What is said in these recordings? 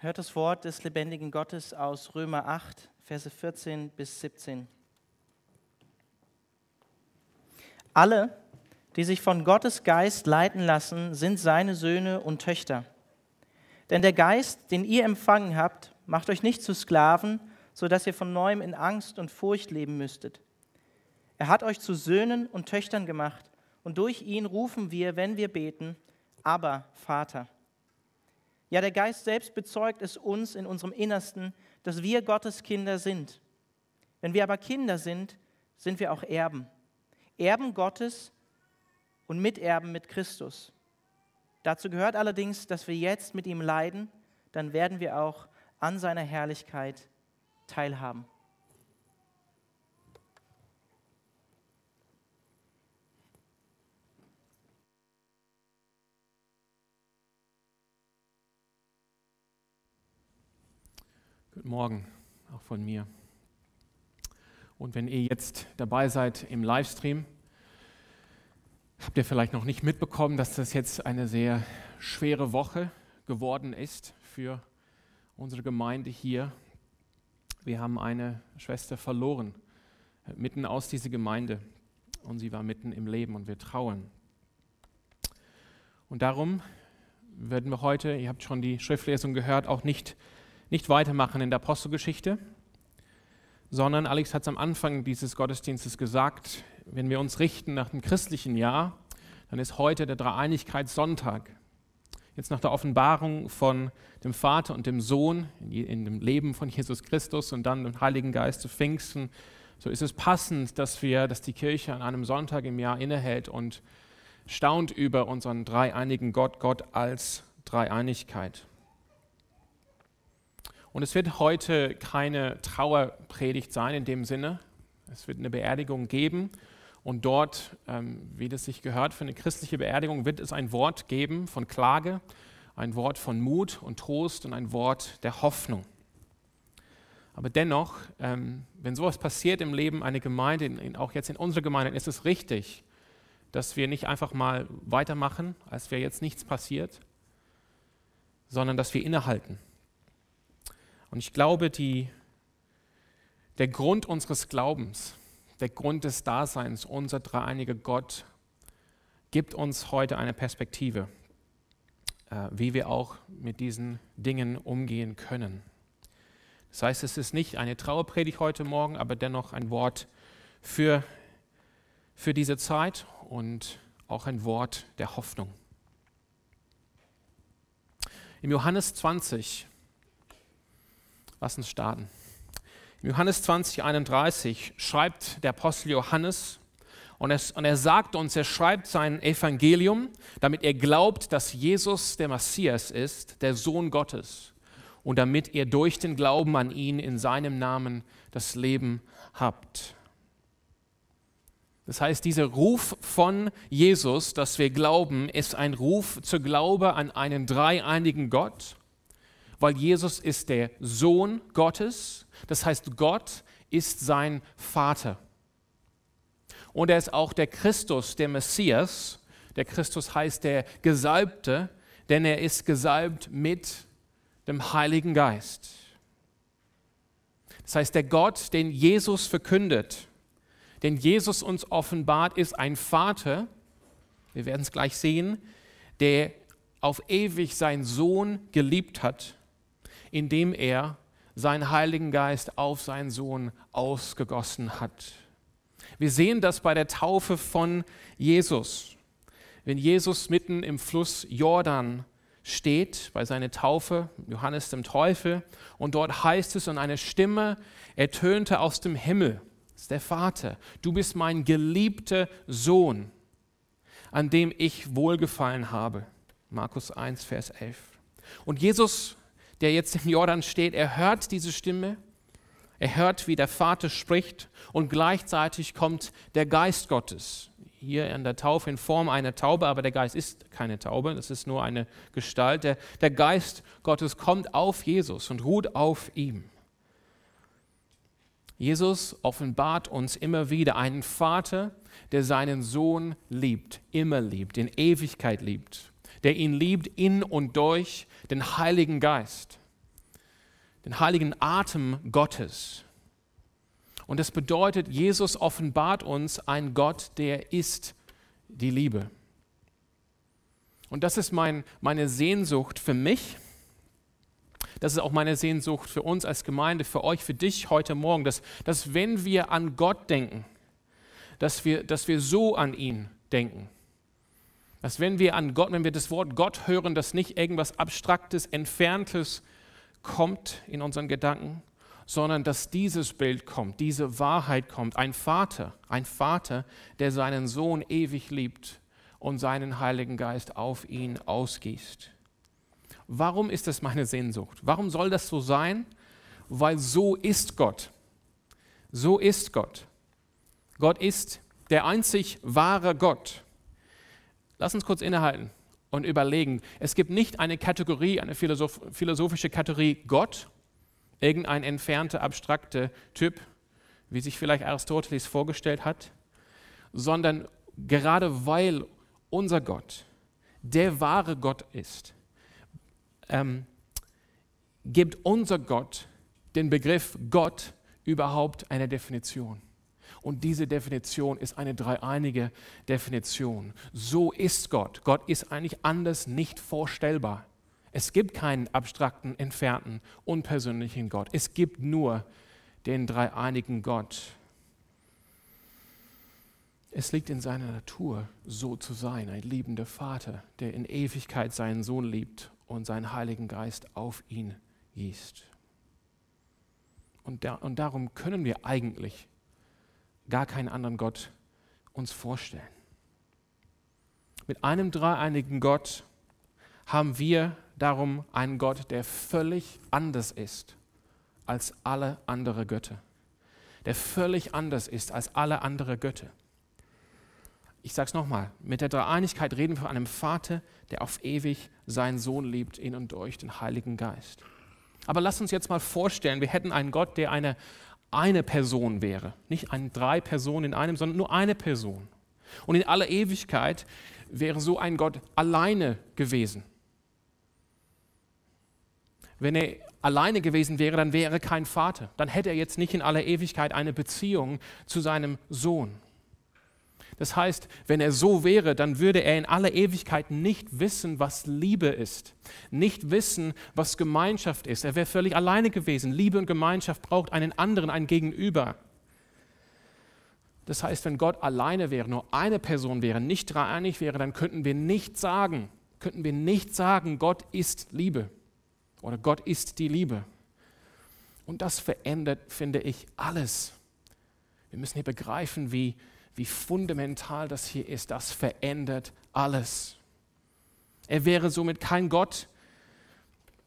Hört das Wort des lebendigen Gottes aus Römer 8, Verse 14 bis 17. Alle, die sich von Gottes Geist leiten lassen, sind seine Söhne und Töchter. Denn der Geist, den ihr empfangen habt, macht euch nicht zu Sklaven, sodass ihr von neuem in Angst und Furcht leben müsstet. Er hat euch zu Söhnen und Töchtern gemacht, und durch ihn rufen wir, wenn wir beten, aber Vater. Ja, der Geist selbst bezeugt es uns in unserem Innersten, dass wir Gottes Kinder sind. Wenn wir aber Kinder sind, sind wir auch Erben. Erben Gottes und Miterben mit Christus. Dazu gehört allerdings, dass wir jetzt mit ihm leiden, dann werden wir auch an seiner Herrlichkeit teilhaben. Morgen, auch von mir. Und wenn ihr jetzt dabei seid im Livestream, habt ihr vielleicht noch nicht mitbekommen, dass das jetzt eine sehr schwere Woche geworden ist für unsere Gemeinde hier. Wir haben eine Schwester verloren, mitten aus dieser Gemeinde. Und sie war mitten im Leben und wir trauern. Und darum werden wir heute, ihr habt schon die Schriftlesung gehört, auch nicht nicht weitermachen in der Apostelgeschichte, sondern Alex hat es am Anfang dieses Gottesdienstes gesagt, wenn wir uns richten nach dem christlichen Jahr, dann ist heute der Dreieinigkeitssonntag. Jetzt nach der Offenbarung von dem Vater und dem Sohn in dem Leben von Jesus Christus und dann dem Heiligen Geist zu Pfingsten, so ist es passend, dass wir, dass die Kirche an einem Sonntag im Jahr innehält und staunt über unseren dreieinigen Gott, Gott als Dreieinigkeit. Und es wird heute keine Trauerpredigt sein in dem Sinne. Es wird eine Beerdigung geben. Und dort, ähm, wie das sich gehört, für eine christliche Beerdigung wird es ein Wort geben von Klage, ein Wort von Mut und Trost und ein Wort der Hoffnung. Aber dennoch, ähm, wenn sowas passiert im Leben einer Gemeinde, auch jetzt in unserer Gemeinde, ist es richtig, dass wir nicht einfach mal weitermachen, als wäre jetzt nichts passiert, sondern dass wir innehalten und ich glaube, die, der Grund unseres Glaubens, der Grund des Daseins, unser dreieinige Gott, gibt uns heute eine Perspektive, äh, wie wir auch mit diesen Dingen umgehen können. Das heißt, es ist nicht eine Trauerpredigt heute Morgen, aber dennoch ein Wort für, für diese Zeit und auch ein Wort der Hoffnung. Im Johannes 20 Lass uns starten. Im Johannes 20, 31 schreibt der Apostel Johannes und er, und er sagt uns, er schreibt sein Evangelium, damit er glaubt, dass Jesus der Messias ist, der Sohn Gottes, und damit ihr durch den Glauben an ihn in seinem Namen das Leben habt. Das heißt, dieser Ruf von Jesus, dass wir glauben, ist ein Ruf zur Glaube an einen dreieinigen Gott weil Jesus ist der Sohn Gottes, das heißt Gott ist sein Vater. Und er ist auch der Christus, der Messias. Der Christus heißt der Gesalbte, denn er ist gesalbt mit dem Heiligen Geist. Das heißt, der Gott, den Jesus verkündet, den Jesus uns offenbart, ist ein Vater, wir werden es gleich sehen, der auf ewig seinen Sohn geliebt hat indem er seinen Heiligen Geist auf seinen Sohn ausgegossen hat. Wir sehen das bei der Taufe von Jesus. Wenn Jesus mitten im Fluss Jordan steht, bei seiner Taufe, Johannes dem Teufel, und dort heißt es, und eine Stimme ertönte aus dem Himmel, das ist der Vater, du bist mein geliebter Sohn, an dem ich wohlgefallen habe. Markus 1, Vers 11. Und Jesus der jetzt im Jordan steht, er hört diese Stimme, er hört, wie der Vater spricht und gleichzeitig kommt der Geist Gottes. Hier in der Taufe in Form einer Taube, aber der Geist ist keine Taube, das ist nur eine Gestalt. Der, der Geist Gottes kommt auf Jesus und ruht auf ihm. Jesus offenbart uns immer wieder einen Vater, der seinen Sohn liebt, immer liebt, in Ewigkeit liebt, der ihn liebt in und durch den Heiligen Geist. den heiligen Atem Gottes. Und das bedeutet, Jesus offenbart uns ein Gott, der ist die Liebe. Und das ist mein, meine Sehnsucht für mich. Das ist auch meine Sehnsucht für uns als Gemeinde, für euch, für dich heute Morgen, dass, dass wenn wir an Gott denken, dass wir, dass wir so an ihn denken. Dass wenn wir an Gott, wenn wir das Wort Gott hören, dass nicht irgendwas Abstraktes, Entferntes kommt in unseren Gedanken, sondern dass dieses Bild kommt, diese Wahrheit kommt. Ein Vater, ein Vater, der seinen Sohn ewig liebt und seinen Heiligen Geist auf ihn ausgießt. Warum ist das meine Sehnsucht? Warum soll das so sein? Weil so ist Gott. So ist Gott. Gott ist der einzig wahre Gott. Lass uns kurz innehalten und überlegen. Es gibt nicht eine Kategorie, eine philosoph philosophische Kategorie Gott, irgendein entfernter, abstrakter Typ, wie sich vielleicht Aristoteles vorgestellt hat, sondern gerade weil unser Gott der wahre Gott ist, ähm, gibt unser Gott den Begriff Gott überhaupt eine Definition. Und diese Definition ist eine dreieinige Definition. So ist Gott. Gott ist eigentlich anders nicht vorstellbar. Es gibt keinen abstrakten, entfernten, unpersönlichen Gott. Es gibt nur den dreieinigen Gott. Es liegt in seiner Natur, so zu sein, ein liebender Vater, der in Ewigkeit seinen Sohn liebt und seinen Heiligen Geist auf ihn gießt. Und, da, und darum können wir eigentlich gar keinen anderen Gott uns vorstellen. Mit einem dreieinigen Gott haben wir darum einen Gott, der völlig anders ist als alle anderen Götter. Der völlig anders ist als alle anderen Götter. Ich sage es nochmal, mit der Dreieinigkeit reden wir von einem Vater, der auf ewig seinen Sohn liebt, in und durch den Heiligen Geist. Aber lass uns jetzt mal vorstellen, wir hätten einen Gott, der eine eine Person wäre. Nicht ein drei Personen in einem, sondern nur eine Person. Und in aller Ewigkeit wäre so ein Gott alleine gewesen. Wenn er alleine gewesen wäre, dann wäre er kein Vater. Dann hätte er jetzt nicht in aller Ewigkeit eine Beziehung zu seinem Sohn. Das heißt, wenn er so wäre, dann würde er in aller Ewigkeit nicht wissen, was Liebe ist, nicht wissen, was Gemeinschaft ist. Er wäre völlig alleine gewesen. Liebe und Gemeinschaft braucht einen anderen, ein Gegenüber. Das heißt, wenn Gott alleine wäre, nur eine Person wäre, nicht dreieinig wäre, dann könnten wir nicht sagen, könnten wir nicht sagen, Gott ist Liebe oder Gott ist die Liebe. Und das verändert, finde ich, alles. Wir müssen hier begreifen, wie, wie fundamental das hier ist. Das verändert alles. Er wäre somit kein Gott,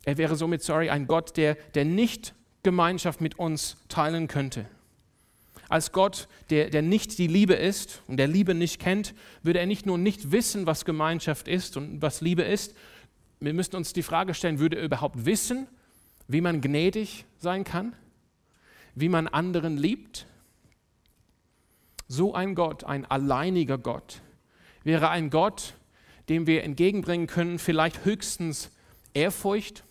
er wäre somit, sorry, ein Gott, der, der nicht Gemeinschaft mit uns teilen könnte. Als Gott, der, der nicht die Liebe ist und der Liebe nicht kennt, würde er nicht nur nicht wissen, was Gemeinschaft ist und was Liebe ist. Wir müssten uns die Frage stellen, würde er überhaupt wissen, wie man gnädig sein kann, wie man anderen liebt? So ein Gott, ein alleiniger Gott, wäre ein Gott, dem wir entgegenbringen können, vielleicht höchstens Ehrfurcht,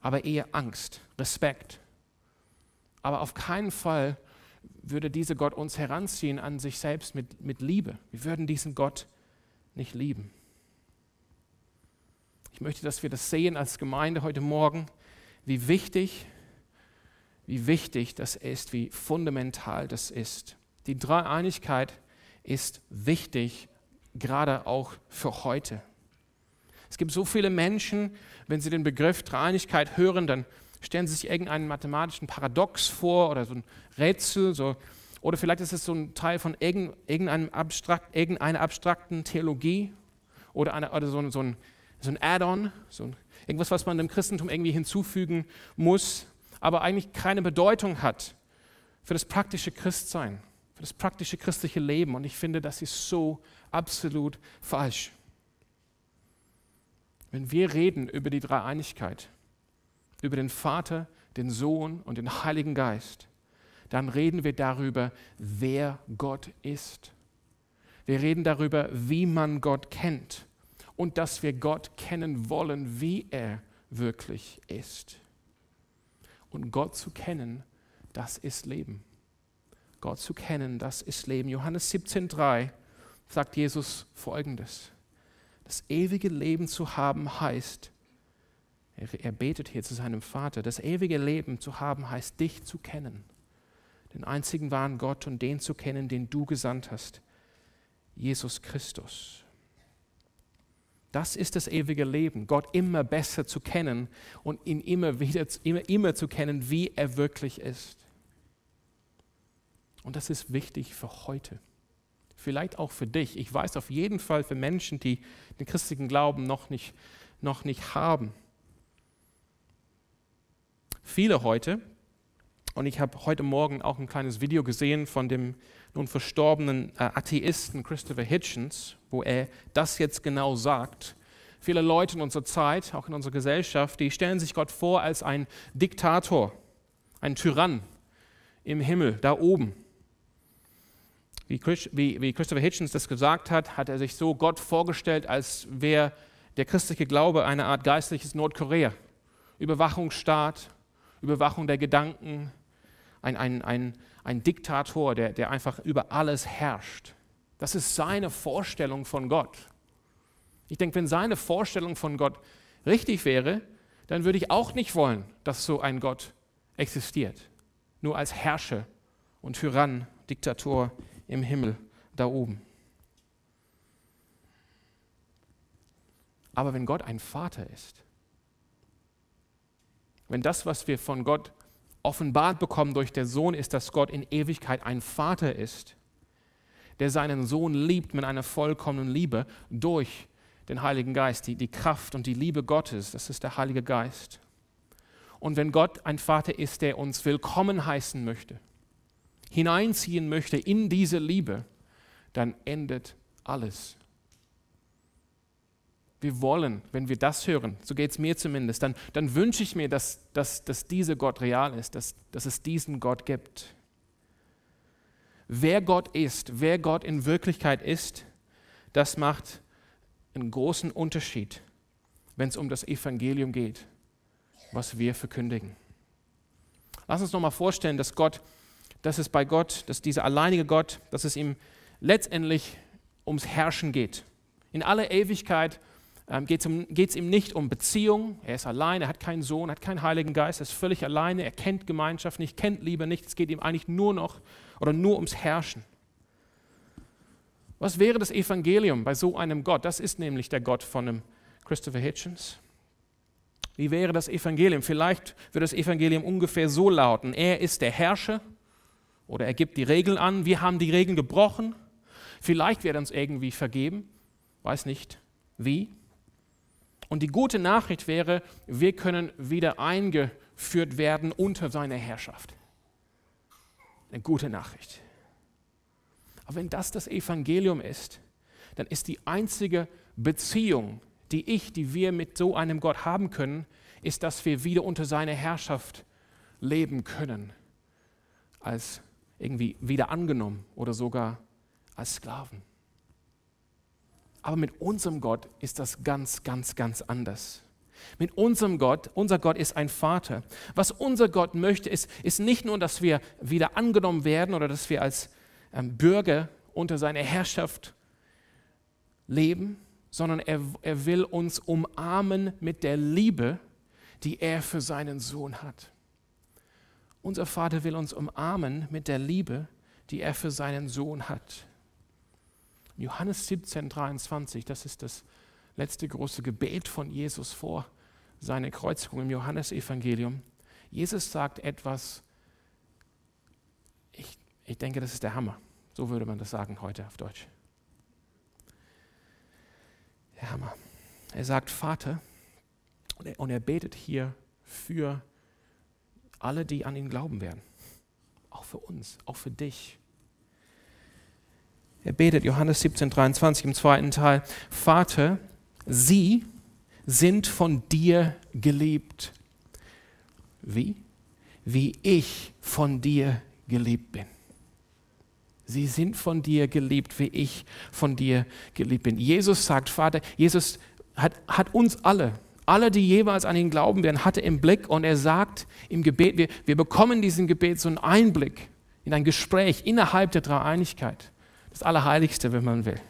aber eher Angst, Respekt. Aber auf keinen Fall würde dieser Gott uns heranziehen an sich selbst mit, mit Liebe. Wir würden diesen Gott nicht lieben. Ich möchte, dass wir das sehen als Gemeinde heute Morgen, wie wichtig, wie wichtig das ist, wie fundamental das ist. Die Dreieinigkeit ist wichtig, gerade auch für heute. Es gibt so viele Menschen, wenn sie den Begriff Dreieinigkeit hören, dann stellen sie sich irgendeinen mathematischen Paradox vor oder so ein Rätsel. So. Oder vielleicht ist es so ein Teil von irgendeinem abstrakt, irgendeiner abstrakten Theologie oder, eine, oder so, ein, so ein, so ein Add-on, so irgendwas, was man dem Christentum irgendwie hinzufügen muss, aber eigentlich keine Bedeutung hat für das praktische Christsein für das praktische christliche Leben. Und ich finde, das ist so absolut falsch. Wenn wir reden über die Dreieinigkeit, über den Vater, den Sohn und den Heiligen Geist, dann reden wir darüber, wer Gott ist. Wir reden darüber, wie man Gott kennt und dass wir Gott kennen wollen, wie er wirklich ist. Und Gott zu kennen, das ist Leben. Gott zu kennen, das ist Leben. Johannes 17,3 sagt Jesus folgendes: Das ewige Leben zu haben heißt, er, er betet hier zu seinem Vater, das ewige Leben zu haben heißt, dich zu kennen, den einzigen wahren Gott und den zu kennen, den du gesandt hast, Jesus Christus. Das ist das ewige Leben, Gott immer besser zu kennen und ihn immer wieder immer, immer zu kennen, wie er wirklich ist. Und das ist wichtig für heute. Vielleicht auch für dich. Ich weiß auf jeden Fall für Menschen, die den christlichen Glauben noch nicht, noch nicht haben. Viele heute, und ich habe heute Morgen auch ein kleines Video gesehen von dem nun verstorbenen äh, Atheisten Christopher Hitchens, wo er das jetzt genau sagt. Viele Leute in unserer Zeit, auch in unserer Gesellschaft, die stellen sich Gott vor als ein Diktator, ein Tyrann im Himmel, da oben. Wie, wie Christopher Hitchens das gesagt hat, hat er sich so Gott vorgestellt, als wäre der christliche Glaube eine Art geistliches Nordkorea. Überwachungsstaat, Überwachung der Gedanken, ein, ein, ein, ein Diktator, der, der einfach über alles herrscht. Das ist seine Vorstellung von Gott. Ich denke, wenn seine Vorstellung von Gott richtig wäre, dann würde ich auch nicht wollen, dass so ein Gott existiert. Nur als Herrscher und Tyrann, Diktator im Himmel da oben. Aber wenn Gott ein Vater ist, wenn das, was wir von Gott offenbart bekommen durch den Sohn, ist, dass Gott in Ewigkeit ein Vater ist, der seinen Sohn liebt mit einer vollkommenen Liebe durch den Heiligen Geist, die, die Kraft und die Liebe Gottes, das ist der Heilige Geist. Und wenn Gott ein Vater ist, der uns willkommen heißen möchte, hineinziehen möchte in diese Liebe, dann endet alles. Wir wollen, wenn wir das hören, so geht es mir zumindest, dann, dann wünsche ich mir, dass, dass, dass dieser Gott real ist, dass, dass es diesen Gott gibt. Wer Gott ist, wer Gott in Wirklichkeit ist, das macht einen großen Unterschied, wenn es um das Evangelium geht, was wir verkündigen. Lass uns nochmal vorstellen, dass Gott dass es bei Gott, dass dieser alleinige Gott, dass es ihm letztendlich ums Herrschen geht. In aller Ewigkeit ähm, geht es ihm nicht um Beziehung. Er ist allein, er hat keinen Sohn, hat keinen Heiligen Geist, er ist völlig alleine, er kennt Gemeinschaft nicht, kennt Liebe nicht. Es geht ihm eigentlich nur noch oder nur ums Herrschen. Was wäre das Evangelium bei so einem Gott? Das ist nämlich der Gott von einem Christopher Hitchens. Wie wäre das Evangelium? Vielleicht würde das Evangelium ungefähr so lauten: Er ist der Herrscher oder er gibt die Regeln an, wir haben die Regeln gebrochen. Vielleicht wird uns irgendwie vergeben, weiß nicht wie. Und die gute Nachricht wäre, wir können wieder eingeführt werden unter seine Herrschaft. Eine gute Nachricht. Aber wenn das das Evangelium ist, dann ist die einzige Beziehung, die ich, die wir mit so einem Gott haben können, ist, dass wir wieder unter seine Herrschaft leben können als irgendwie wieder angenommen oder sogar als Sklaven. Aber mit unserem Gott ist das ganz, ganz, ganz anders. Mit unserem Gott, unser Gott ist ein Vater. Was unser Gott möchte, ist, ist nicht nur, dass wir wieder angenommen werden oder dass wir als ähm, Bürger unter seiner Herrschaft leben, sondern er, er will uns umarmen mit der Liebe, die er für seinen Sohn hat. Unser Vater will uns umarmen mit der Liebe, die er für seinen Sohn hat. Johannes 17, 23, das ist das letzte große Gebet von Jesus vor seiner Kreuzigung im Johannesevangelium. Jesus sagt etwas, ich, ich denke, das ist der Hammer. So würde man das sagen heute auf Deutsch. Der Hammer. Er sagt Vater und er, und er betet hier für alle, die an ihn glauben werden. Auch für uns, auch für dich. Er betet Johannes 17, 23 im zweiten Teil, Vater, sie sind von dir geliebt. Wie? Wie ich von dir geliebt bin. Sie sind von dir geliebt, wie ich von dir geliebt bin. Jesus sagt, Vater, Jesus hat, hat uns alle Alle, die jeweils an ihn glauben werden, hat er im Blick und er sagt im Gebet, wir, wir bekommen diesen Gebet so einen Einblick in ein Gespräch innerhalb der Dreieinigkeit. Das Allerheiligste, wenn man will.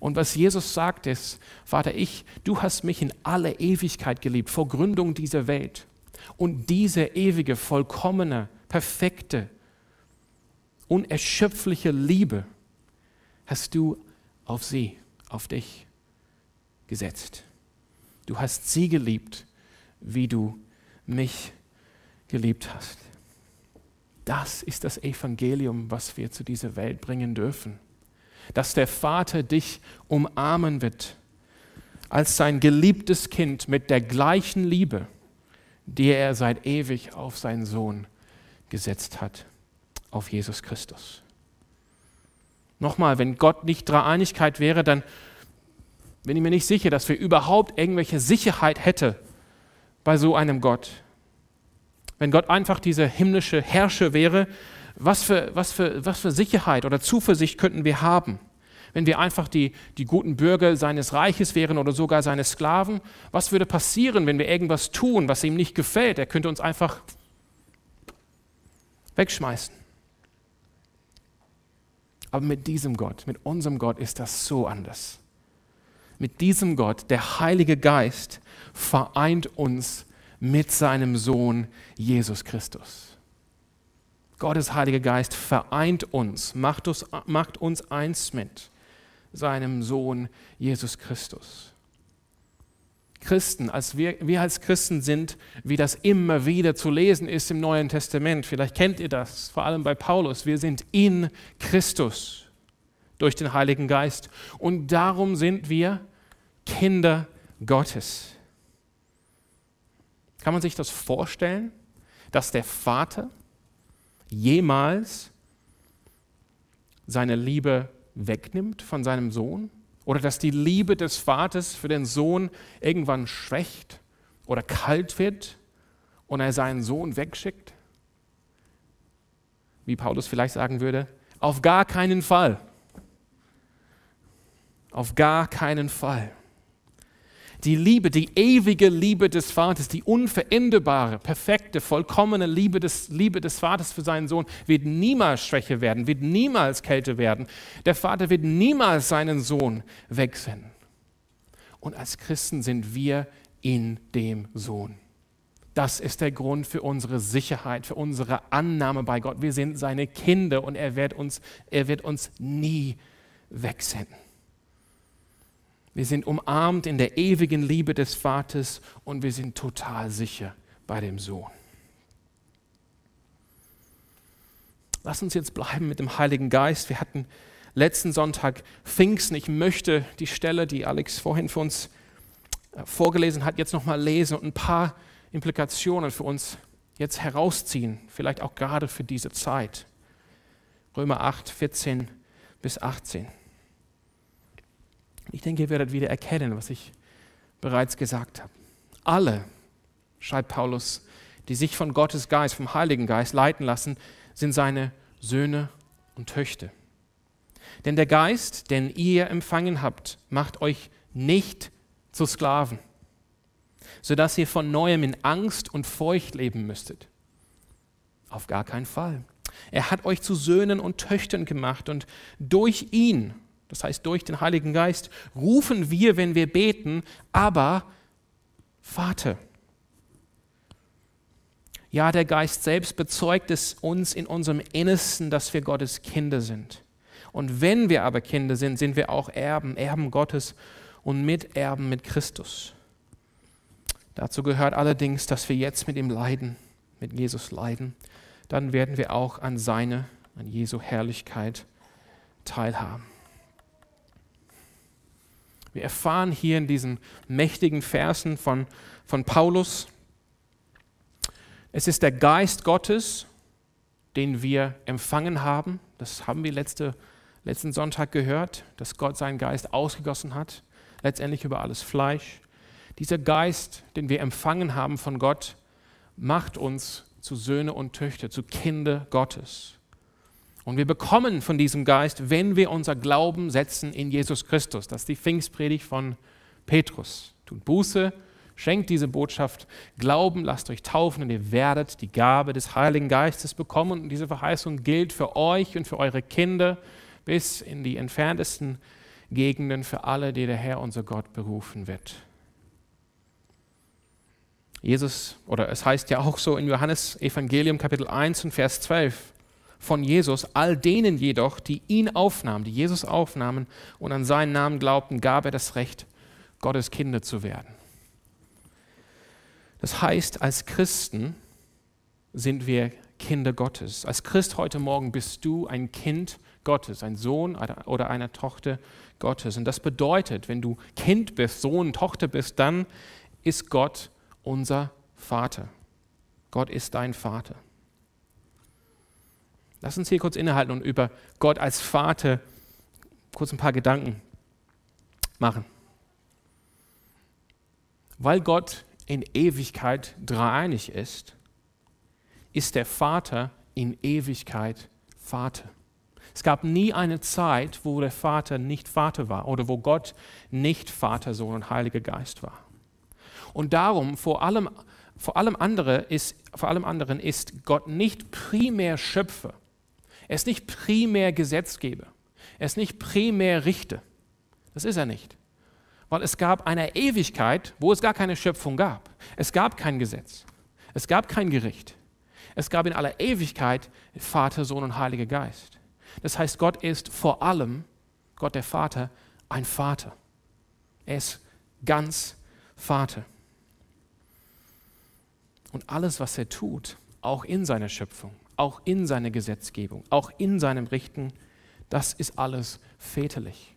Und was Jesus sagt ist, Vater, ich, du hast mich in alle Ewigkeit geliebt, vor Gründung dieser Welt. Und diese ewige, vollkommene, perfekte, unerschöpfliche Liebe hast du auf sie, auf dich gesetzt. Du hast sie geliebt, wie du mich geliebt hast. Das ist das Evangelium, was wir zu dieser Welt bringen dürfen. Dass der Vater dich umarmen wird als sein geliebtes Kind mit der gleichen Liebe, die er seit ewig auf seinen Sohn gesetzt hat, auf Jesus Christus. Nochmal, wenn Gott nicht Dreieinigkeit wäre, dann bin ich mir nicht sicher, dass wir überhaupt irgendwelche Sicherheit hätte bei so einem Gott. Wenn Gott einfach dieser himmlische Herrscher wäre, was für, was für, was für Sicherheit oder Zuversicht könnten wir haben? Wenn wir einfach die, die guten Bürger seines Reiches wären oder sogar seine Sklaven, was würde passieren, wenn wir irgendwas tun, was ihm nicht gefällt? Er könnte uns einfach wegschmeißen. Aber mit diesem Gott, mit unserem Gott ist das so anders mit diesem Gott, der Heilige Geist, vereint uns mit seinem Sohn Jesus Christus. Gottes Heiliger Geist vereint uns, macht uns, macht uns eins mit seinem Sohn Jesus Christus. Christen, als wir, wir als Christen sind, wie das immer wieder zu lesen ist im Neuen Testament, vielleicht kennt ihr das, vor allem bei Paulus, wir sind in Christus durch den Heiligen Geist und darum sind wir Kinder Gottes. Kann man sich das vorstellen, dass der Vater jemals seine Liebe wegnimmt von seinem Sohn? Oder dass die Liebe des Vaters für den Sohn irgendwann schwächt oder kalt wird und er seinen Sohn wegschickt? Wie Paulus vielleicht sagen würde, auf gar keinen Fall. Auf gar keinen Fall. Die Liebe, die ewige Liebe des Vaters, die unveränderbare, perfekte, vollkommene Liebe des, Liebe des Vaters für seinen Sohn wird niemals Schwäche werden, wird niemals Kälte werden. Der Vater wird niemals seinen Sohn wegsenden. Und als Christen sind wir in dem Sohn. Das ist der Grund für unsere Sicherheit, für unsere Annahme bei Gott. Wir sind seine Kinder und er wird uns, er wird uns nie wegsenden. Wir sind umarmt in der ewigen Liebe des Vaters und wir sind total sicher bei dem Sohn. Lass uns jetzt bleiben mit dem Heiligen Geist. Wir hatten letzten Sonntag Pfingsten. Ich möchte die Stelle, die Alex vorhin für uns äh, vorgelesen hat, jetzt nochmal lesen und ein paar Implikationen für uns jetzt herausziehen, vielleicht auch gerade für diese Zeit. Römer 8, 14 bis 18. Ich denke, ihr werdet wieder erkennen, was ich bereits gesagt habe. Alle, schreibt Paulus, die sich von Gottes Geist, vom Heiligen Geist leiten lassen, sind seine Söhne und Töchter. Denn der Geist, den ihr empfangen habt, macht euch nicht zu Sklaven, sodass ihr von neuem in Angst und Furcht leben müsstet. Auf gar keinen Fall. Er hat euch zu Söhnen und Töchtern gemacht und durch ihn das heißt durch den Heiligen Geist, rufen wir, wenn wir beten, aber Vater. Ja, der Geist selbst bezeugt es uns in unserem Innersten, dass wir Gottes Kinder sind. Und wenn wir aber Kinder sind, sind wir auch Erben, Erben Gottes und Miterben mit Christus. Dazu gehört allerdings, dass wir jetzt mit ihm leiden, mit Jesus leiden. Dann werden wir auch an seine, an Jesu Herrlichkeit teilhaben. Wir erfahren hier in diesen mächtigen Versen von, von Paulus, es ist der Geist Gottes, den wir empfangen haben. Das haben wir letzte, letzten Sonntag gehört, dass Gott seinen Geist ausgegossen hat, letztendlich über alles Fleisch. Dieser Geist, den wir empfangen haben von Gott, macht uns zu Söhne und Töchter, zu Kinder Gottes. Und wir bekommen von diesem Geist, wenn wir unser Glauben setzen in Jesus Christus. Das ist die Pfingstpredigt von Petrus. Tut Buße, Schenkt diese Botschaft Glauben, lasst euch taufen und ihr werdet die Gabe des Heiligen Geistes bekommen. Und diese Verheißung gilt für euch und für eure Kinder bis in die entferntesten Gegenden, für alle, die der Herr unser Gott berufen wird. Jesus, oder es heißt ja auch so in Johannes Evangelium Kapitel 1 und Vers 12 von Jesus, all denen jedoch, die ihn aufnahmen, die Jesus aufnahmen und an seinen Namen glaubten, gab er das Recht, Gottes Kinder zu werden. Das heißt, als Christen sind wir Kinder Gottes. Als Christ heute Morgen bist du ein Kind Gottes, ein Sohn oder eine Tochter Gottes. Und das bedeutet, wenn du Kind bist, Sohn, Tochter bist, dann ist Gott unser Vater. Gott ist dein Vater. Lass uns hier kurz innehalten und über Gott als Vater kurz ein paar Gedanken machen. Weil Gott in Ewigkeit dreieinig ist, ist der Vater in Ewigkeit Vater. Es gab nie eine Zeit, wo der Vater nicht Vater war oder wo Gott nicht Vater, Sohn und Heiliger Geist war. Und darum, vor allem, vor allem, andere ist, vor allem anderen ist Gott nicht primär Schöpfer. Ist nicht primär Gesetzgeber. Er ist nicht primär Richter. Das ist er nicht. Weil es gab eine Ewigkeit, wo es gar keine Schöpfung gab. Es gab kein Gesetz. Es gab kein Gericht. Es gab in aller Ewigkeit Vater, Sohn und Heiliger Geist. Das heißt, Gott ist vor allem, Gott der Vater, ein Vater. Er ist ganz Vater. Und alles, was er tut, auch in seiner Schöpfung, auch in seiner Gesetzgebung, auch in seinem Richten, das ist alles väterlich.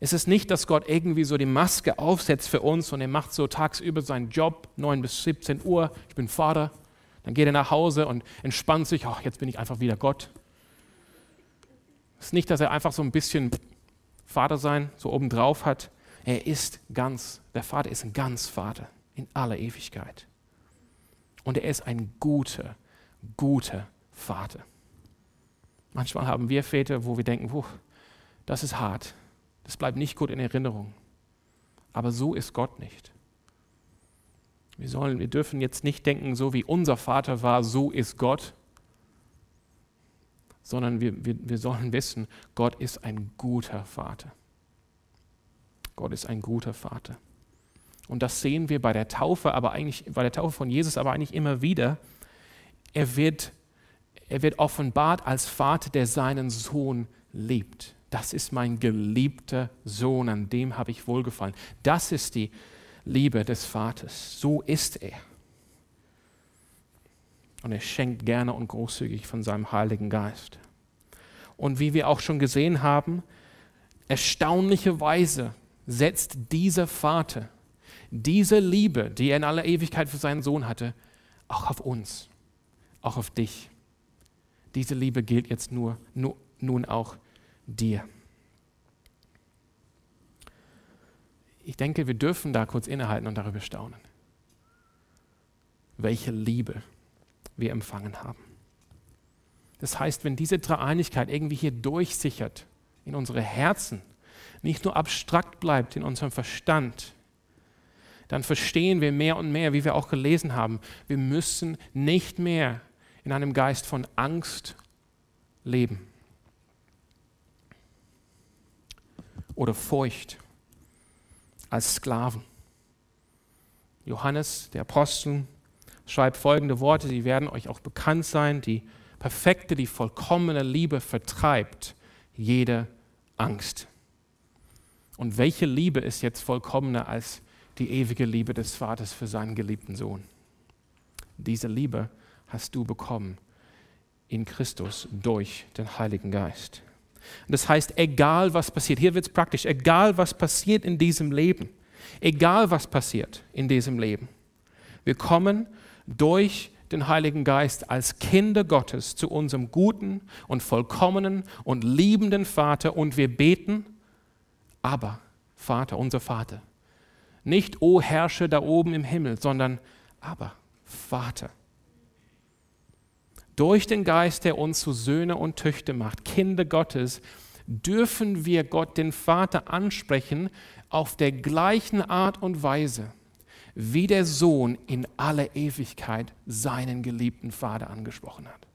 Es ist nicht, dass Gott irgendwie so die Maske aufsetzt für uns und er macht so tagsüber seinen Job, 9 bis 17 Uhr, ich bin Vater, dann geht er nach Hause und entspannt sich, ach, jetzt bin ich einfach wieder Gott. Es ist nicht, dass er einfach so ein bisschen Vater sein, so obendrauf hat. Er ist ganz, der Vater ist ein ganz Vater in aller Ewigkeit. Und er ist ein guter, guter Vater. Manchmal haben wir Väter, wo wir denken, Puh, das ist hart, das bleibt nicht gut in Erinnerung. Aber so ist Gott nicht. Wir, sollen, wir dürfen jetzt nicht denken, so wie unser Vater war, so ist Gott, sondern wir, wir, wir sollen wissen, Gott ist ein guter Vater. Gott ist ein guter Vater. Und das sehen wir bei der Taufe, aber eigentlich bei der Taufe von Jesus, aber eigentlich immer wieder. Er wird, er wird offenbart als Vater, der seinen Sohn liebt. Das ist mein geliebter Sohn, an dem habe ich wohlgefallen. Das ist die Liebe des Vaters. So ist er. Und er schenkt gerne und großzügig von seinem Heiligen Geist. Und wie wir auch schon gesehen haben, erstaunlicherweise setzt dieser Vater diese Liebe, die er in aller Ewigkeit für seinen Sohn hatte, auch auf uns, auch auf dich. Diese Liebe gilt jetzt nur, nur nun auch dir. Ich denke, wir dürfen da kurz innehalten und darüber staunen, welche Liebe wir empfangen haben. Das heißt, wenn diese Dreieinigkeit irgendwie hier durchsichert in unsere Herzen, nicht nur abstrakt bleibt in unserem Verstand, dann verstehen wir mehr und mehr, wie wir auch gelesen haben, wir müssen nicht mehr in einem Geist von Angst leben oder Furcht als Sklaven. Johannes, der Apostel, schreibt folgende Worte, die werden euch auch bekannt sein. Die perfekte, die vollkommene Liebe vertreibt jede Angst. Und welche Liebe ist jetzt vollkommener als die ewige Liebe des Vaters für seinen geliebten Sohn? Diese Liebe hast du bekommen in Christus durch den Heiligen Geist. Das heißt, egal was passiert, hier wird es praktisch, egal was passiert in diesem Leben, egal was passiert in diesem Leben, wir kommen durch den Heiligen Geist als Kinder Gottes zu unserem guten und vollkommenen und liebenden Vater und wir beten, aber Vater, unser Vater. Nicht, o Herrsche da oben im Himmel, sondern aber Vater. Durch den Geist, der uns zu Söhne und Töchter macht, Kinder Gottes, dürfen wir Gott, den Vater, ansprechen auf der gleichen Art und Weise, wie der Sohn in aller Ewigkeit seinen geliebten Vater angesprochen hat.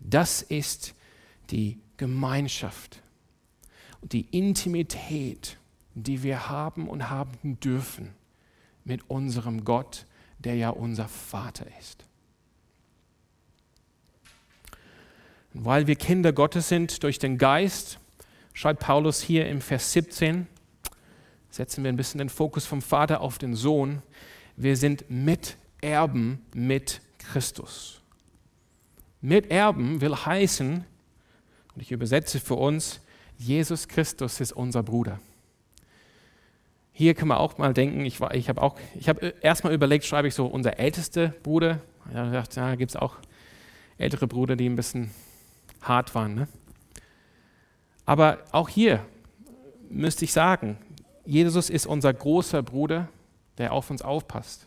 Das ist die Gemeinschaft und die Intimität, die wir haben und haben dürfen mit unserem Gott, der ja unser Vater ist. Und weil wir Kinder Gottes sind durch den Geist, schreibt Paulus hier im Vers 17, setzen wir ein bisschen den Fokus vom Vater auf den Sohn. Wir sind Miterben mit Christus. Miterben will heißen, und ich übersetze für uns, Jesus Christus ist unser Bruder. Hier kann man auch mal denken, ich, ich habe auch, ich habe erstmal überlegt, schreibe ich so unser ältester Bruder. Ja, gibt es auch ältere Brüder, die ein bisschen hart waren. Ne? Aber auch hier müsste ich sagen, Jesus ist unser großer Bruder, der auf uns aufpasst.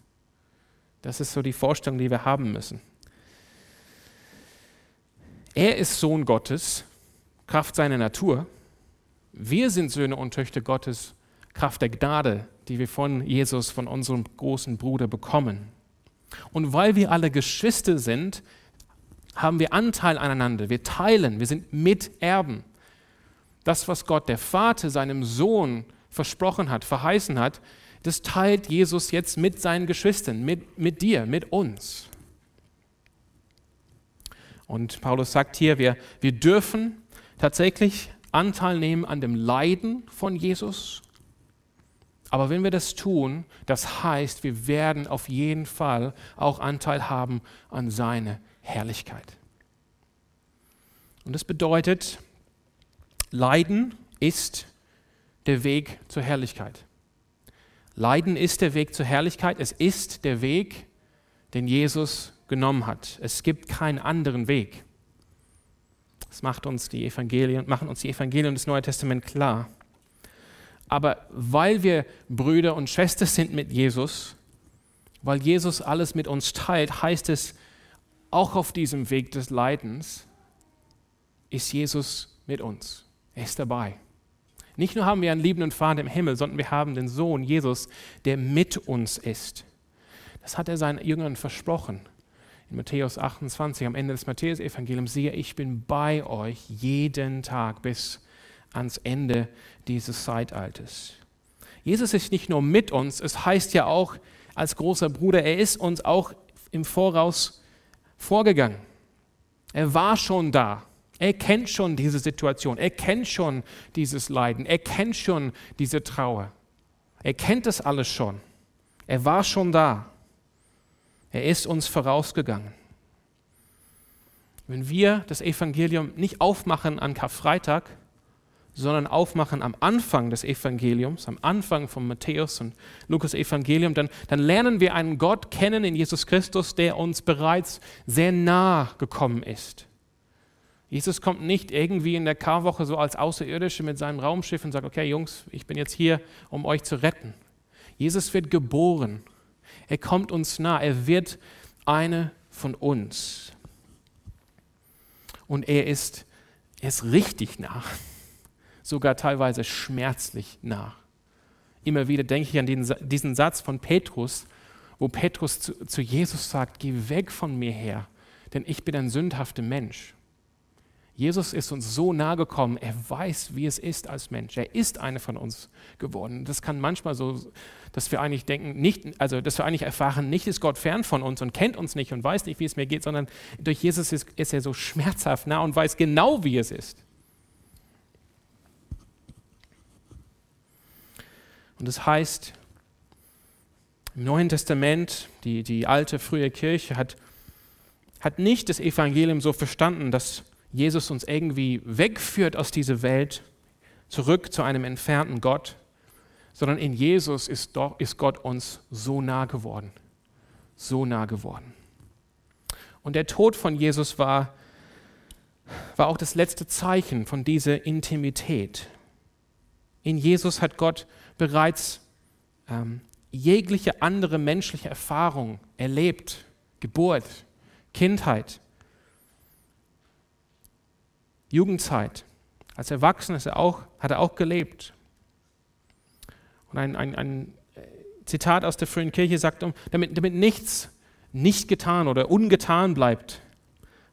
Das ist so die Vorstellung, die wir haben müssen. Er ist Sohn Gottes, Kraft seiner Natur. Wir sind Söhne und Töchter Gottes, Kraft der Gnade, die wir von Jesus, von unserem großen Bruder bekommen. Und weil wir alle Geschwister sind, haben wir Anteil aneinander. Wir teilen, wir sind Miterben. Das, was Gott, der Vater, seinem Sohn versprochen hat, verheißen hat, das teilt Jesus jetzt mit seinen Geschwistern, mit, mit dir, mit uns. Und Paulus sagt hier, wir, wir dürfen tatsächlich Anteil nehmen an dem Leiden von Jesus. Aber wenn wir das tun, das heißt, wir werden auf jeden Fall auch Anteil haben an seiner Herrlichkeit. Und das bedeutet, Leiden ist der Weg zur Herrlichkeit. Leiden ist der Weg zur Herrlichkeit. Es ist der Weg, den Jesus genommen hat. Es gibt keinen anderen Weg. Das macht uns die Evangelien, machen uns die Evangelien des Neuen Testaments klar. Aber weil wir Brüder und Schwestern sind mit Jesus, weil Jesus alles mit uns teilt, heißt es, auch auf diesem Weg des Leidens ist Jesus mit uns. Er ist dabei. Nicht nur haben wir einen liebenden Vater im Himmel, sondern wir haben den Sohn Jesus, der mit uns ist. Das hat er seinen Jüngern versprochen. In Matthäus 28, am Ende des Matthäus-Evangeliums, siehe, ich bin bei euch jeden Tag bis ans Ende dieses Zeitalters. Jesus ist nicht nur mit uns, es heißt ja auch als großer Bruder, er ist uns auch im Voraus vorgegangen. Er war schon da. Er kennt schon diese Situation. Er kennt schon dieses Leiden. Er kennt schon diese Trauer. Er kennt das alles schon. Er war schon da. Er ist uns vorausgegangen. Wenn wir das Evangelium nicht aufmachen an Karfreitag, sondern aufmachen am Anfang des Evangeliums, am Anfang von Matthäus und Lukas Evangelium, dann, dann lernen wir einen Gott kennen in Jesus Christus, der uns bereits sehr nah gekommen ist. Jesus kommt nicht irgendwie in der Karwoche so als Außerirdische mit seinem Raumschiff und sagt, okay Jungs, ich bin jetzt hier, um euch zu retten. Jesus wird geboren. Er kommt uns nah. Er wird eine von uns. Und er ist, er ist richtig nah sogar teilweise schmerzlich nach. Immer wieder denke ich an den, diesen Satz von Petrus, wo Petrus zu, zu Jesus sagt, geh weg von mir her, denn ich bin ein sündhafter Mensch. Jesus ist uns so nahe gekommen, er weiß, wie es ist als Mensch. Er ist einer von uns geworden. Das kann manchmal so, dass wir eigentlich denken, nicht, also dass wir eigentlich erfahren, nicht ist Gott fern von uns und kennt uns nicht und weiß nicht, wie es mir geht, sondern durch Jesus ist, ist er so schmerzhaft nah und weiß genau, wie es ist. Und das heißt, im Neuen Testament, die, die alte, frühe Kirche hat, hat nicht das Evangelium so verstanden, dass Jesus uns irgendwie wegführt aus dieser Welt, zurück zu einem entfernten Gott, sondern in Jesus ist, doch, ist Gott uns so nah geworden. So nah geworden. Und der Tod von Jesus war, war auch das letzte Zeichen von dieser Intimität. In Jesus hat Gott bereits ähm, jegliche andere menschliche Erfahrung erlebt. Geburt, Kindheit, Jugendzeit. Als Erwachsener er auch, hat er auch gelebt. Und ein, ein, ein äh, Zitat aus der frühen Kirche sagt, damit, damit nichts nicht getan oder ungetan bleibt,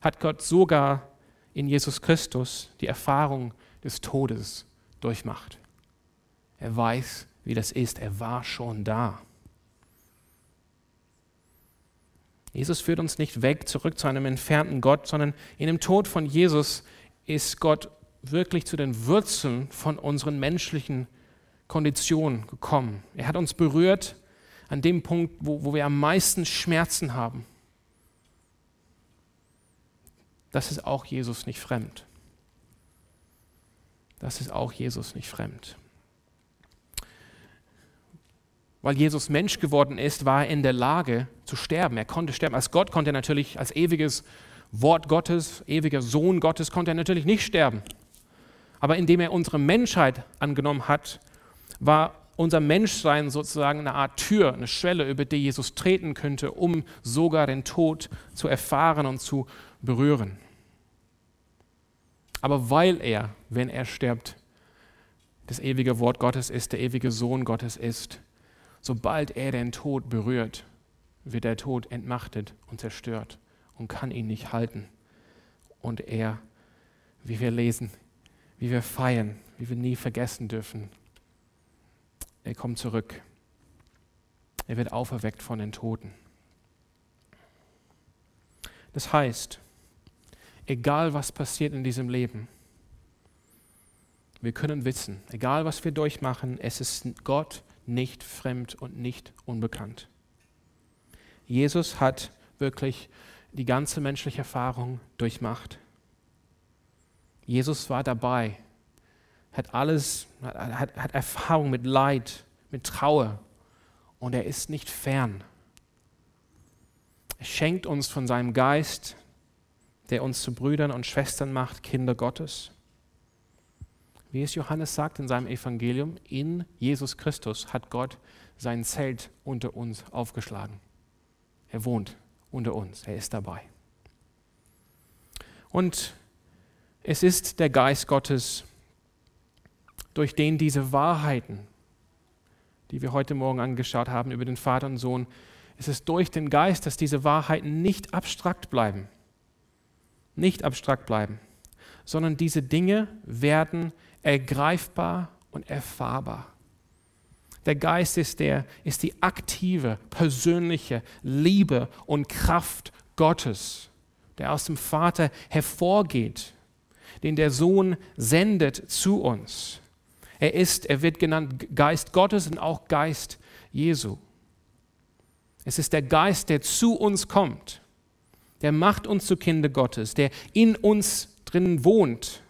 hat Gott sogar in Jesus Christus die Erfahrung des Todes durchmacht. Er weiß, wie das ist. Er war schon da. Jesus führt uns nicht weg zurück zu einem entfernten Gott, sondern in dem Tod von Jesus ist Gott wirklich zu den Wurzeln von unseren menschlichen Konditionen gekommen. Er hat uns berührt an dem Punkt, wo, wo wir am meisten Schmerzen haben. Das ist auch Jesus nicht fremd. Das ist auch Jesus nicht fremd. Weil Jesus Mensch geworden ist, war er in der Lage zu sterben. Er konnte sterben. Als Gott konnte er natürlich, als ewiges Wort Gottes, ewiger Sohn Gottes, konnte er natürlich nicht sterben. Aber indem er unsere Menschheit angenommen hat, war unser Menschsein sozusagen eine Art Tür, eine Schwelle, über die Jesus treten könnte, um sogar den Tod zu erfahren und zu berühren. Aber weil er, wenn er stirbt, das ewige Wort Gottes ist, der ewige Sohn Gottes ist, sobald er den Tod berührt, wird der Tod entmachtet und zerstört und kann ihn nicht halten. Und er, wie wir lesen, wie wir feiern, wie wir nie vergessen dürfen, er kommt zurück. Er wird auferweckt von den Toten. Das heißt, egal was passiert in diesem Leben, wir können wissen, egal was wir durchmachen, es ist Gott nicht fremd und nicht unbekannt. Jesus hat wirklich die ganze menschliche Erfahrung durchmacht. Jesus war dabei, hat alles, hat, hat Erfahrung mit Leid, mit Trauer und er ist nicht fern. Er schenkt uns von seinem Geist, der uns zu Brüdern und Schwestern macht, Kinder Gottes. Wie es Johannes sagt in seinem Evangelium, in Jesus Christus hat Gott sein Zelt unter uns aufgeschlagen. Er wohnt unter uns, er ist dabei. Und es ist der Geist Gottes, durch den diese Wahrheiten, die wir heute Morgen angeschaut haben über den Vater und Sohn, es ist durch den Geist, dass diese Wahrheiten nicht abstrakt bleiben. Nicht abstrakt bleiben, sondern diese Dinge werden ergreifbar und erfahrbar. Der Geist ist, der, ist die aktive, persönliche Liebe und Kraft Gottes, der aus dem Vater hervorgeht, den der Sohn sendet zu uns. Er ist, er wird genannt Geist Gottes und auch Geist Jesu. Es ist der Geist, der zu uns kommt. Der macht uns zu Kinder Gottes, der in uns drin wohnt.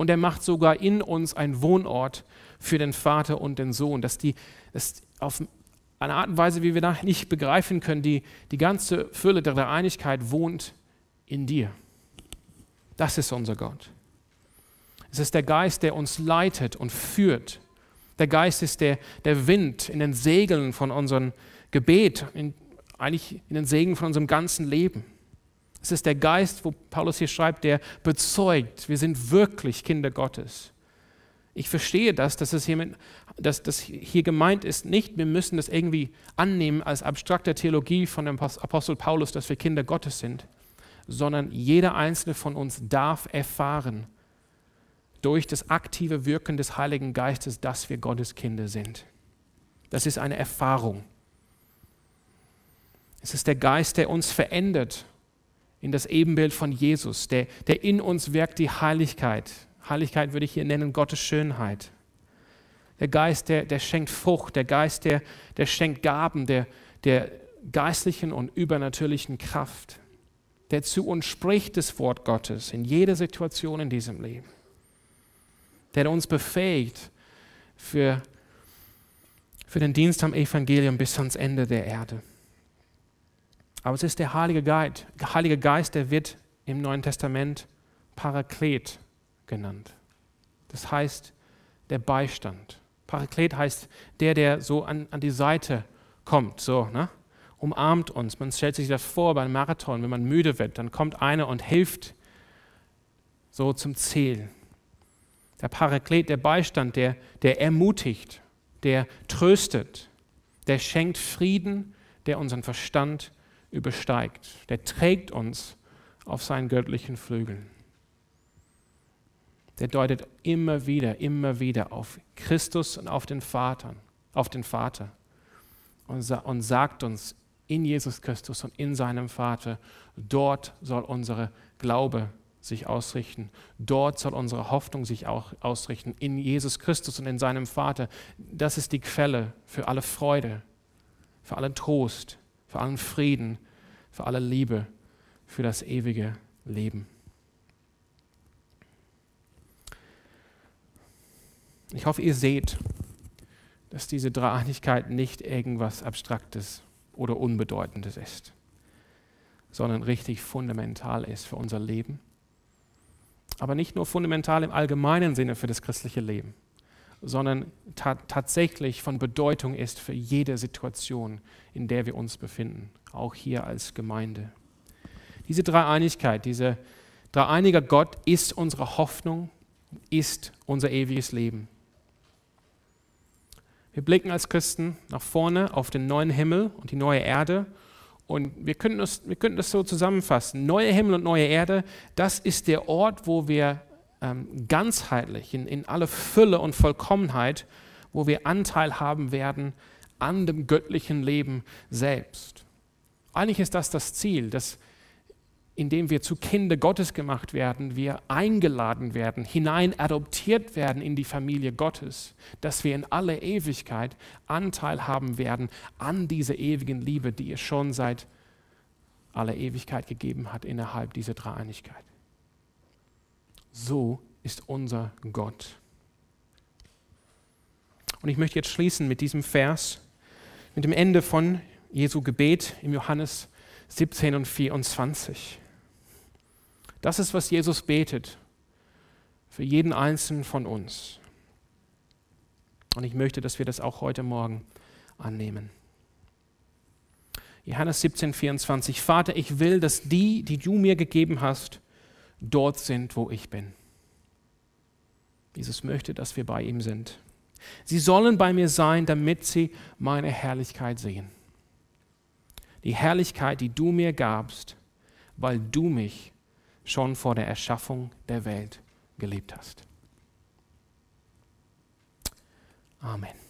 Und er macht sogar in uns einen Wohnort für den Vater und den Sohn. Dass die, dass auf eine Art und Weise, wie wir da nicht begreifen können, die, die ganze Fülle der Einigkeit wohnt in dir. Das ist unser Gott. Es ist der Geist, der uns leitet und führt. Der Geist ist der, der Wind in den Segeln von unserem Gebet, in, eigentlich in den Segeln von unserem ganzen Leben. Es ist der Geist, wo Paulus hier schreibt, der bezeugt, wir sind wirklich Kinder Gottes. Ich verstehe das, dass, es hier, mit, dass das hier gemeint ist, nicht, wir müssen das irgendwie annehmen als abstrakte Theologie von dem Apostel Paulus, dass wir Kinder Gottes sind, sondern jeder einzelne von uns darf erfahren, durch das aktive Wirken des Heiligen Geistes, dass wir Gottes Kinder sind. Das ist eine Erfahrung. Es ist der Geist, der uns verändert in das Ebenbild von Jesus, der, der in uns wirkt die Heiligkeit. Heiligkeit würde ich hier nennen Gottes Schönheit. Der Geist, der, der schenkt Frucht, der Geist, der, der schenkt Gaben der, der geistlichen und übernatürlichen Kraft, der zu uns spricht das Wort Gottes in jeder Situation in diesem Leben der uns befähigt für, für den Dienst am Evangelium bis ans Ende der Erde. Aber es ist der Heilige Geist, der Heilige Geist, der wird im Neuen Testament Paraklet genannt. Das heißt der Beistand. Paraklet heißt der, der so an, an die Seite kommt, so, ne? umarmt uns. Man stellt sich das vor beim Marathon, wenn man müde wird, dann kommt einer und hilft so zum Ziel. Der Paraklet, der Beistand, der, der ermutigt, der tröstet, Der schenkt Frieden, der unseren Verstand übersteigt. Der trägt uns auf seinen göttlichen Flügeln. Der deutet immer wieder, immer wieder auf Christus und auf den Vater, auf den Vater und, sagt uns in Jesus Christus und in seinem Vater, dort soll unsere Glaube sich ausrichten. Dort soll unsere Hoffnung sich auch ausrichten, in Jesus Christus und in seinem Vater. Das ist die Quelle für alle Freude, für allen Trost, für allen Frieden, für alle Liebe, für das ewige Leben. Ich hoffe, ihr seht, dass diese Dreieinigkeit nicht irgendwas Abstraktes oder Unbedeutendes ist, sondern richtig fundamental ist für unser Leben. Aber nicht nur fundamental im allgemeinen Sinne für das christliche Leben, sondern ta tatsächlich von Bedeutung ist für jede Situation, in der wir uns befinden, auch hier als Gemeinde. Diese Dreieinigkeit, dieser dreieiniger Gott ist unsere Hoffnung, ist unser ewiges Leben. Wir blicken als Christen nach vorne auf den neuen Himmel und die neue Erde und wir könnten, das, wir könnten das so zusammenfassen. Neue Himmel und neue Erde, das ist der Ort, wo wir ähm, ganzheitlich, in, in aller Fülle und Vollkommenheit, wo wir Anteil haben werden an dem göttlichen Leben selbst. Eigentlich ist das das Ziel, dass indem wir zu Kinder Gottes gemacht werden, wir eingeladen werden, hinein adoptiert werden in die Familie Gottes, dass wir in aller Ewigkeit Anteil haben werden an dieser ewigen Liebe, die es schon seit aller Ewigkeit gegeben hat innerhalb dieser Dreieinigkeit. So ist unser Gott. Und ich möchte jetzt schließen mit diesem Vers, mit dem Ende von Jesu Gebet im Johannes 17 und 24. Das ist, was Jesus betet für jeden einzelnen von uns. Und ich möchte, dass wir das auch heute Morgen annehmen. Johannes 17, 24. Vater, ich will, dass die, die du mir gegeben hast, dort sind, wo ich bin. Jesus möchte, dass wir bei ihm sind. Sie sollen bei mir sein, damit sie meine Herrlichkeit sehen. Die Herrlichkeit, die du mir gabst, weil du mich schon vor der Erschaffung der Welt geliebt hast. Amen.